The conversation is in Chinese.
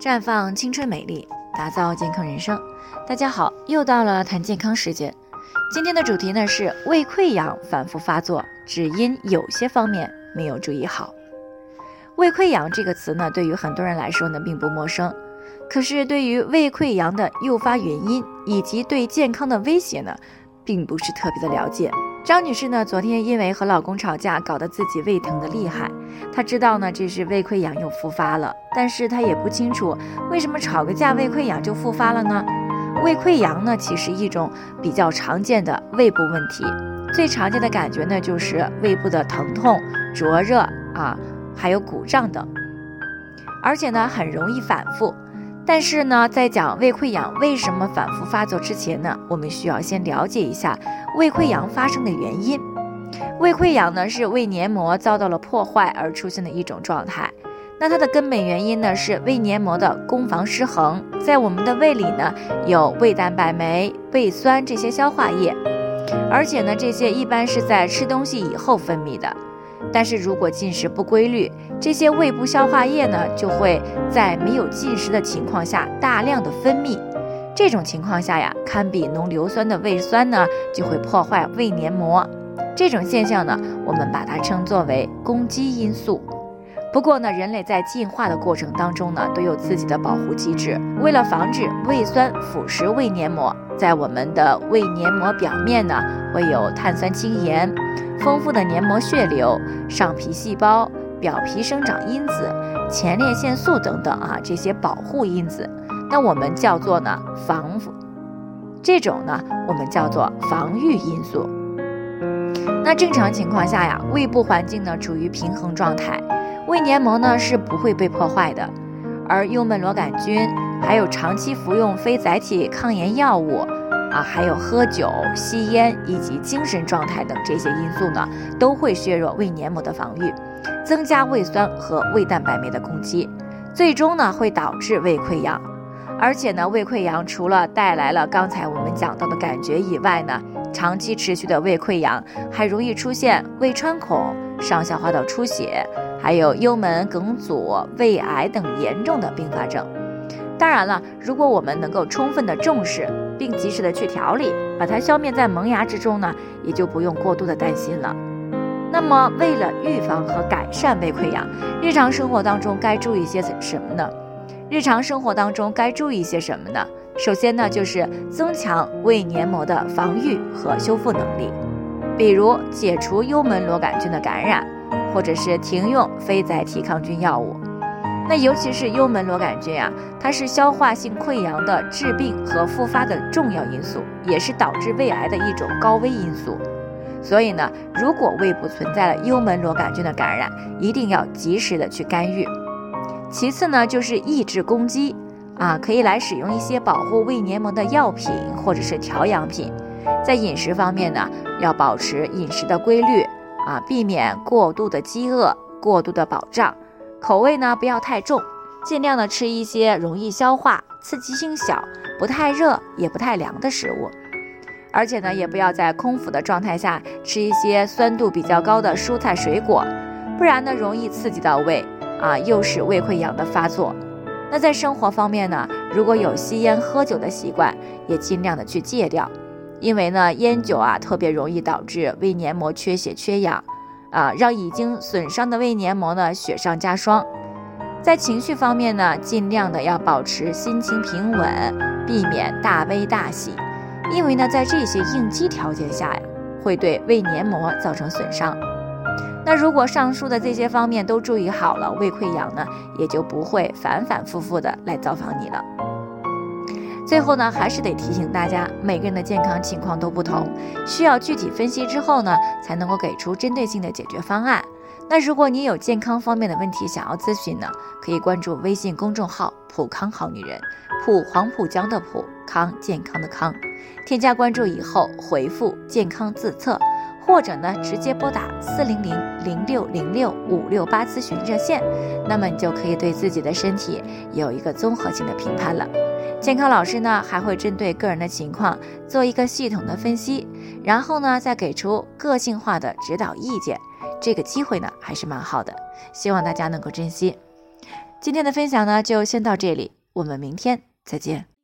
绽放青春美丽，打造健康人生。大家好，又到了谈健康时间。今天的主题呢是胃溃疡反复发作，只因有些方面没有注意好。胃溃疡这个词呢，对于很多人来说呢并不陌生，可是对于胃溃疡的诱发原因以及对健康的威胁呢，并不是特别的了解。张女士呢，昨天因为和老公吵架，搞得自己胃疼的厉害。她知道呢，这是胃溃疡又复发了，但是她也不清楚为什么吵个架胃溃疡就复发了呢？胃溃疡呢，其实一种比较常见的胃部问题，最常见的感觉呢就是胃部的疼痛、灼热啊，还有鼓胀等，而且呢很容易反复。但是呢，在讲胃溃疡为什么反复发作之前呢，我们需要先了解一下胃溃疡发生的原因。胃溃疡呢是胃黏膜遭到了破坏而出现的一种状态。那它的根本原因呢是胃黏膜的攻防失衡。在我们的胃里呢有胃蛋白酶、胃酸这些消化液，而且呢这些一般是在吃东西以后分泌的。但是如果进食不规律，这些胃部消化液呢，就会在没有进食的情况下大量的分泌。这种情况下呀，堪比浓硫酸的胃酸呢，就会破坏胃黏膜。这种现象呢，我们把它称作为攻击因素。不过呢，人类在进化的过程当中呢，都有自己的保护机制。为了防止胃酸腐蚀胃黏膜，在我们的胃黏膜表面呢，会有碳酸氢盐、丰富的黏膜血流、上皮细胞、表皮生长因子、前列腺素等等啊，这些保护因子。那我们叫做呢防，这种呢我们叫做防御因素。那正常情况下呀，胃部环境呢处于平衡状态。胃黏膜呢是不会被破坏的，而幽门螺杆菌，还有长期服用非甾体抗炎药物，啊，还有喝酒、吸烟以及精神状态等这些因素呢，都会削弱胃黏膜的防御，增加胃酸和胃蛋白酶的攻击，最终呢会导致胃溃疡。而且呢，胃溃疡除了带来了刚才我们讲到的感觉以外呢，长期持续的胃溃疡还容易出现胃穿孔、上消化道出血。还有幽门梗阻、胃癌等严重的并发症。当然了，如果我们能够充分的重视，并及时的去调理，把它消灭在萌芽之中呢，也就不用过度的担心了。那么，为了预防和改善胃溃疡，日常生活当中该注意些什么呢？日常生活当中该注意些什么呢？首先呢，就是增强胃黏膜的防御和修复能力，比如解除幽门螺杆菌的感染。或者是停用非甾体抗菌药物，那尤其是幽门螺杆菌啊，它是消化性溃疡的致病和复发的重要因素，也是导致胃癌的一种高危因素。所以呢，如果胃部存在了幽门螺杆菌的感染，一定要及时的去干预。其次呢，就是抑制攻击啊，可以来使用一些保护胃黏膜的药品或者是调养品。在饮食方面呢，要保持饮食的规律。啊，避免过度的饥饿、过度的饱胀，口味呢不要太重，尽量的吃一些容易消化、刺激性小、不太热也不太凉的食物，而且呢，也不要在空腹的状态下吃一些酸度比较高的蔬菜水果，不然呢容易刺激到胃，啊，诱使胃溃疡的发作。那在生活方面呢，如果有吸烟喝酒的习惯，也尽量的去戒掉。因为呢，烟酒啊特别容易导致胃黏膜缺血缺氧，啊，让已经损伤的胃黏膜呢雪上加霜。在情绪方面呢，尽量的要保持心情平稳，避免大悲大喜。因为呢，在这些应激条件下呀，会对胃黏膜造成损伤。那如果上述的这些方面都注意好了，胃溃疡呢也就不会反反复复的来造访你了。最后呢，还是得提醒大家，每个人的健康情况都不同，需要具体分析之后呢，才能够给出针对性的解决方案。那如果你有健康方面的问题想要咨询呢，可以关注微信公众号“普康好女人”，普黄浦江的普康健康的康，添加关注以后回复“健康自测”，或者呢直接拨打四零零零六零六五六八咨询热线，那么你就可以对自己的身体有一个综合性的评判了。健康老师呢还会针对个人的情况做一个系统的分析，然后呢再给出个性化的指导意见。这个机会呢还是蛮好的，希望大家能够珍惜。今天的分享呢，就先到这里，我们明天再见。